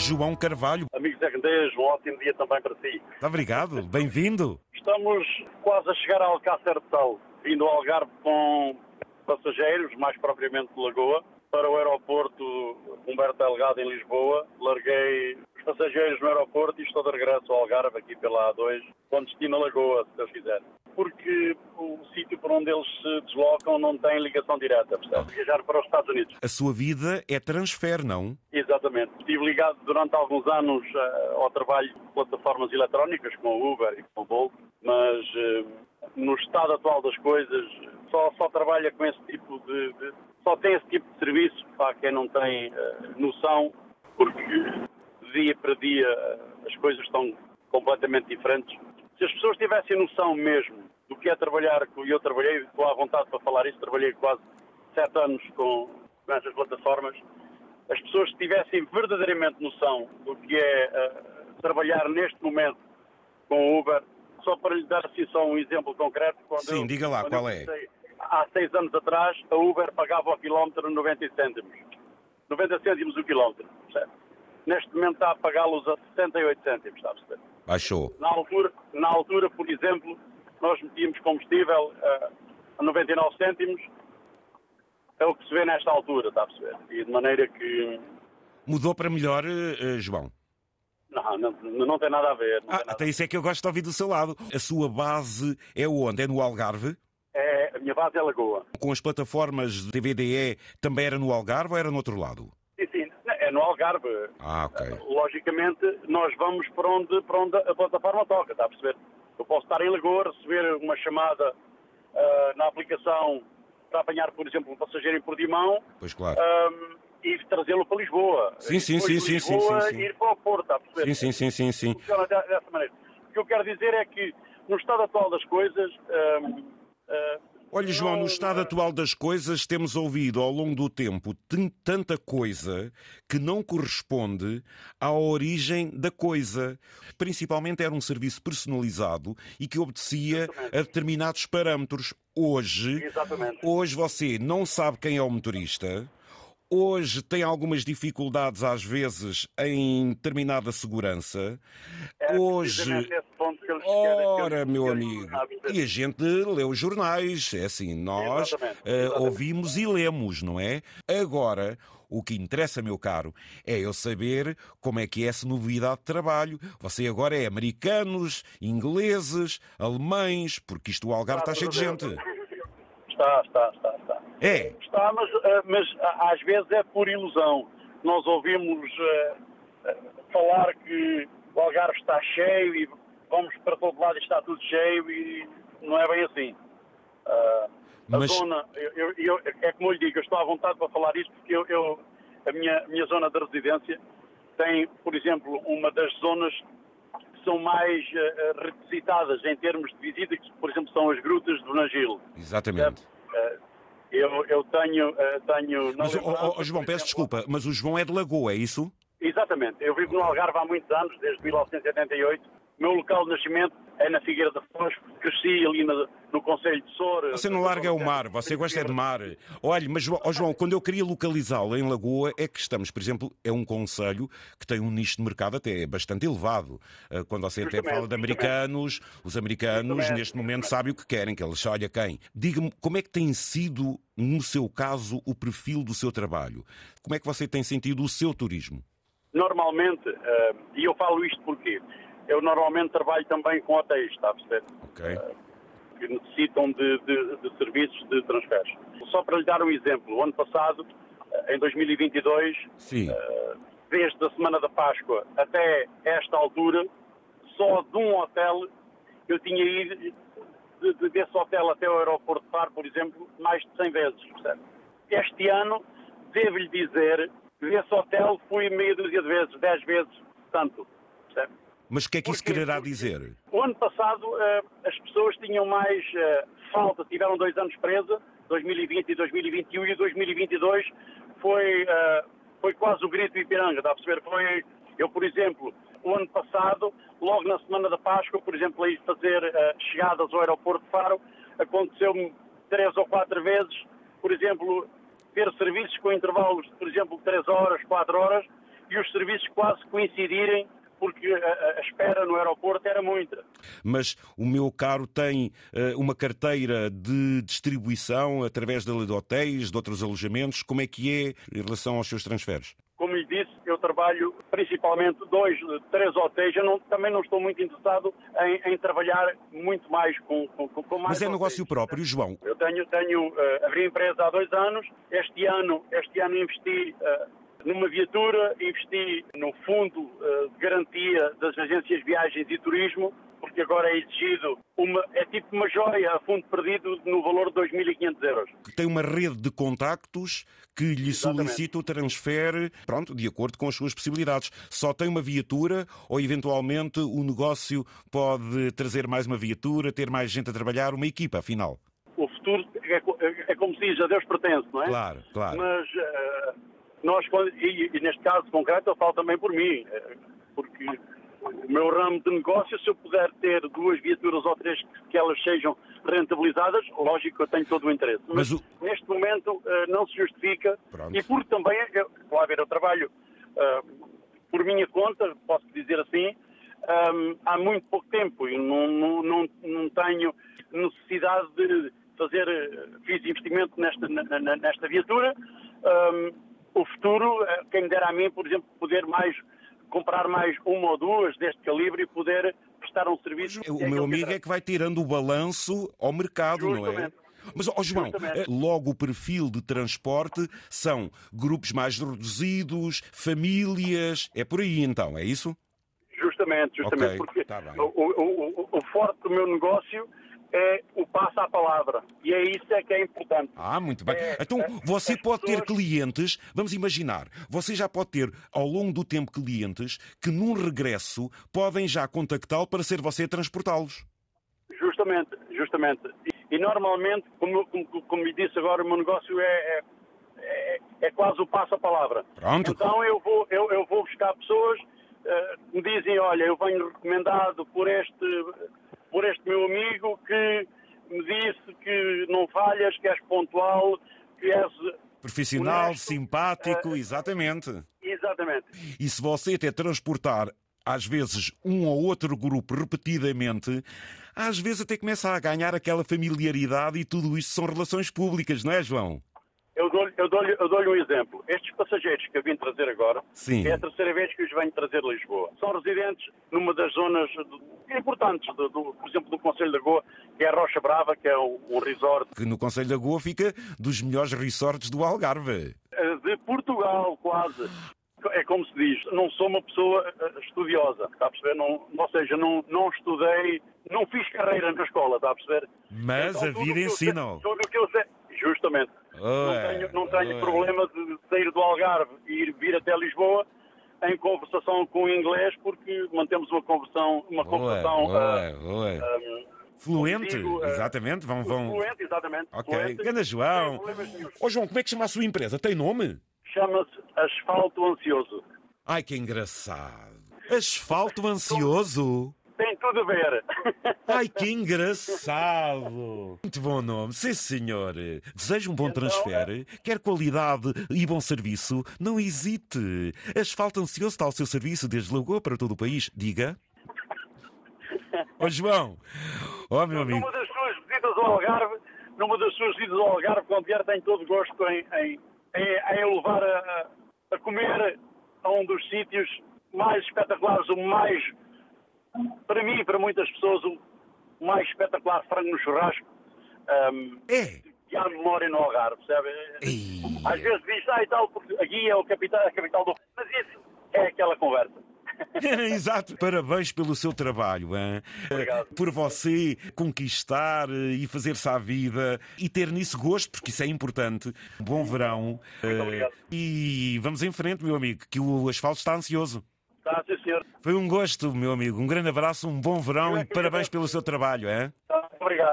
João Carvalho. Amigos RDs, um ótimo dia também para si. Muito obrigado, bem-vindo. Estamos quase a chegar a Alcácer de Sal, vindo ao Algarve com passageiros, mais propriamente de Lagoa, para o aeroporto Humberto Delgado em Lisboa. Larguei os passageiros no aeroporto e estou de regresso ao Algarve, aqui pela A2, com destino a Lagoa, se Deus quiser. Porque o sítio por onde eles se deslocam não tem ligação direta, percebe? Viajar para os Estados Unidos. A sua vida é transfer, não? Exatamente. Estive ligado durante alguns anos uh, ao trabalho de plataformas eletrónicas, com o Uber e com o Bolt, mas uh, no estado atual das coisas só, só trabalha com esse tipo de, de, só tem esse tipo de serviço para quem não tem uh, noção, porque dia para dia as coisas estão completamente diferentes. Se as pessoas tivessem noção mesmo do que é trabalhar, e eu trabalhei, estou à vontade para falar isso, trabalhei quase sete anos com, com essas plataformas, as pessoas tivessem verdadeiramente noção do que é uh, trabalhar neste momento com o Uber, só para lhe dar assim só um exemplo concreto. Sim, eu, diga lá, qual é? há seis anos atrás, a Uber pagava ao quilómetro 90 cêntimos. 90 cêntimos o quilómetro, percebe? Neste momento está a pagá-los a 68 cêntimos, está a perceber? Baixou. Na altura, na altura, por exemplo, nós metíamos combustível uh, a 99 cêntimos, é o que se vê nesta altura, está a perceber? E de maneira que... Mudou para melhor, uh, João? Não, não, não, tem nada a ver. ah, até isso é que eu gosto de ouvir do seu lado. A sua base é onde? É no Algarve? É, a minha base é Lagoa. Com as plataformas de TVDE também era no Algarve ou era no outro lado? É no Algarve. Ah, ok. Logicamente, nós vamos para onde, para onde a plataforma toca, está a perceber? Eu posso estar em Lagoa, receber uma chamada uh, na aplicação para apanhar, por exemplo, um passageiro em Portimão. Pois claro. Um, e trazê-lo para Lisboa. Sim, sim, sim, sim, sim, sim, sim. ir para o Porto, está a perceber? Sim, sim, sim, sim, sim. Funciona dessa maneira. O que eu quero dizer é que, no estado atual das coisas, um, uh, Olha, João, no estado atual das coisas, temos ouvido ao longo do tempo tanta coisa que não corresponde à origem da coisa. Principalmente era um serviço personalizado e que obedecia a determinados parâmetros. Hoje, Exatamente. hoje você não sabe quem é o motorista. Hoje tem algumas dificuldades, às vezes, em determinada segurança. É Hoje. Ora, meu amigo, e a gente lê os jornais, é assim, nós Exatamente, eh, exatamente. ouvimos e lemos, não é? Agora, o que interessa, meu caro, é eu saber como é que é essa novidade de trabalho. Você agora é americanos, ingleses, alemães, porque isto o Algarve está cheio de gente. Está, está, está, está. É, Está, mas, eh, mas às vezes é por ilusão. Nós ouvimos eh, falar que o Algarve está cheio e vamos para todo lado e está tudo cheio e não é bem assim. Ah, a Mas- zona, eu, eu- é como eu lhe digo, eu estou à vontade para falar isto porque eu, eu- a minha, minha zona de residência tem, por exemplo, uma das zonas que são mais eh, requisitadas em termos de visita, que, por exemplo, são as grutas de Bonagil. exatamente. Eh, Eu, eu tenho, eh, tenho Mas, oh, oh, oh, João, peço exemplo- desculpa, mas o João é de Lagoa, é isso? Exatamente. Eu vivo no Algarve há muitos anos, desde 1978. O meu local de nascimento na Figueira da Foz. Cresci ali no, no Conselho de Soura. Você não larga o mar, você gosta é de mar. Olha, mas oh, João, quando eu queria localizá-lo em Lagoa, é que estamos, por exemplo, é um conselho que tem um nicho de mercado até bastante elevado. Ah, Quando você até Justamente, fala de americanos, os americanos Justamente, neste momento sabem o que querem, que eles olha quem. Diga-me, como é que tem sido, no seu caso, o perfil do seu trabalho? Como é que você tem sentido o seu turismo? Normalmente, eh, e eu falo isto porque eu normalmente trabalho também com hotéis, está a perceber? Ok? que necessitam de, de- de serviços de transferes. Só para lhe dar um exemplo, o ano passado, eh, em 2022, Sim. desde a semana da Páscoa até esta altura, só de um hotel eu tinha ido de, de- desse hotel até o aeroporto de Faro, por exemplo, mais de 100 vezes. percebe? Este ano, devo-lhe dizer, que desse hotel fui meia dúzia de vezes, 10 vezes, tanto. percebe? Mas o que é que isso Porquê? quererá Porque dizer? O ano passado eh, as pessoas tinham mais eh, falta, tiveram dois anos presa, 2020 e 2021, e 2022 foi, eh, foi quase o grito de Ipiranga, está a perceber? Foi, eu, por exemplo, o ano passado, logo na semana da Páscoa, por exemplo, a ir fazer chegadas ao aeroporto de Faro, aconteceu-me três ou quatro vezes, por exemplo, ter serviços com intervalos de, por exemplo, três horas, quatro horas, e os serviços quase coincidirem porque a, a, espera no aeroporto era muita. Mas o meu caro tem uh, uma carteira de distribuição através da lei de hotéis, de outros alojamentos. Como é que é em relação aos seus transferes? Como lhe disse, eu trabalho principalmente dois, três hotéis. Eu não, também não estou muito interessado em, em trabalhar muito mais com, com, com mais Mas é hotéis. negócio próprio, João. Eu tenho, tenho uh, abri empresa há dois anos. Este ano, este ano investi uh, numa viatura, investi no fundo de garantia das agências de viagens e turismo, porque agora é exigido uma, é tipo uma joia a fundo perdido no valor de 2.500 euros. Tem uma rede de contactos que lhe Exatamente. solicita o transfer, pronto, de acordo com as suas possibilidades. Só tem uma viatura ou eventualmente o negócio pode trazer mais uma viatura, ter mais gente a trabalhar, uma equipa, afinal. O futuro é, é, é como se diz, a Deus pertence, não é? Claro, claro. Mas uh, nós, e, e, neste caso concreto, eu falo também por mim, eh, porque o meu ramo de negócio, se eu puder ter duas viaturas ou três que elas sejam rentabilizadas, lógico que eu tenho todo o interesse. Mas, Mas o... neste momento eh, não se justifica Pronto. e porque também, eu, lá ver, eu trabalho uh, por minha conta, posso dizer assim, um, há muito pouco tempo e não, não, não, não tenho necessidade de fazer, fiz investimento nesta, nesta viatura. Um, o futuro, eh, quem me dera a mim, por exemplo, poder mais comprar mais uma ou duas deste calibre e poder prestar um serviço. O meu amigo é que vai tirando o balanço ao mercado, Justamente. não é? Mas, ó oh, João, Justamente. Eh, logo o perfil de transporte são grupos mais reduzidos, famílias, é por aí então, é isso? Justamente, justamente, okay, porque tá o, o, o, o forte do meu negócio é o passo à palavra. E é isso é que é importante. Ah, muito bem. É, então, é, você pode pessoas... ter clientes, vamos imaginar, você já pode ter ao longo do tempo clientes que num regresso podem já contactá-lo para ser você a transportá-los. Justamente, justamente. E, e normalmente, como, como, como me disse agora, o meu negócio é, é, é, é quase o passo à palavra. Pronto. Então eu vou, eu, eu vou buscar pessoas uh, que me dizem, olha, eu venho recomendado por este por este meu amigo que me disse que não falhas, que és pontual, que és. Profissional, honesto. simpático, uh, exatamente. Exatamente. E se você até transportar às vezes um ou outro grupo repetidamente, às vezes até começa a ganhar aquela familiaridade e tudo isso são relações públicas, não é, João? Eu dou-lhe eu dou eu dou um exemplo. Estes passageiros que eu vim trazer agora, Sim. é a terceira vez que os venho trazer a Lisboa. São residentes numa das zonas importantes, do, do, por exemplo, do Conselho da Goa, que é a Rocha Brava, que é um, um resort. Que no Conselho da Goa fica dos melhores resorts do Algarve. Eh, de Portugal, quase. É como se diz, não sou uma pessoa eh, estudiosa, está a perceber? Não, ou seja, não, não estudei, não fiz carreira na escola, está a perceber? Mas então, a vida ensina. Tudo o que eu sei, justamente. não tenho, não tenho problema de sair do Algarve e ir vir até Lisboa em conversação com o inglês, porque mantemos uma conversão, uma conversação uh, um, fluente, consigo, uh, exatamente, vão, vão. Fluente, exatamente. Ok, Ganda João. Ô João, como é que chama a sua empresa? Tem nome? Chama-se Asfalto Ansioso. Ai, que engraçado. Asfalto Ansioso? Tem tudo a ver. Ai, que engraçado! Muito bom nome, sim senhor. Desejo um bom então, transfer, quer qualidade e bom serviço, não hesite. Asfalto Ansioso está ao seu serviço desde Lagoa para todo o país. Diga. Ó oh, João, ó oh, meu amigo. Numa das suas visitas ao Algarve, numa das suas visitas ao Algarve, quando vier, tenho todo gosto em, em, em, em levar a, a comer a um dos sítios mais espetaculares, o mais para mim e para muitas pessoas, o mais espetacular frango no churrasco um, é. que há memória no Algarve, percebe? Às vezes diz, ah e tal, porque aqui é o capital, a capital do... Mas isso é aquela conversa. Exato. Parabéns pelo seu trabalho, hein? Obrigado. por você conquistar eh, e fazer-se à vida e ter nisso gosto, porque isso é importante. Bom verão. Muito obrigado. E vamos em frente, meu amigo, que o asfalto está ansioso. Senhor. Foi um gosto, meu amigo. Um grande abraço, um bom verão e parabéns pelo seu trabalho, é? Obrigado.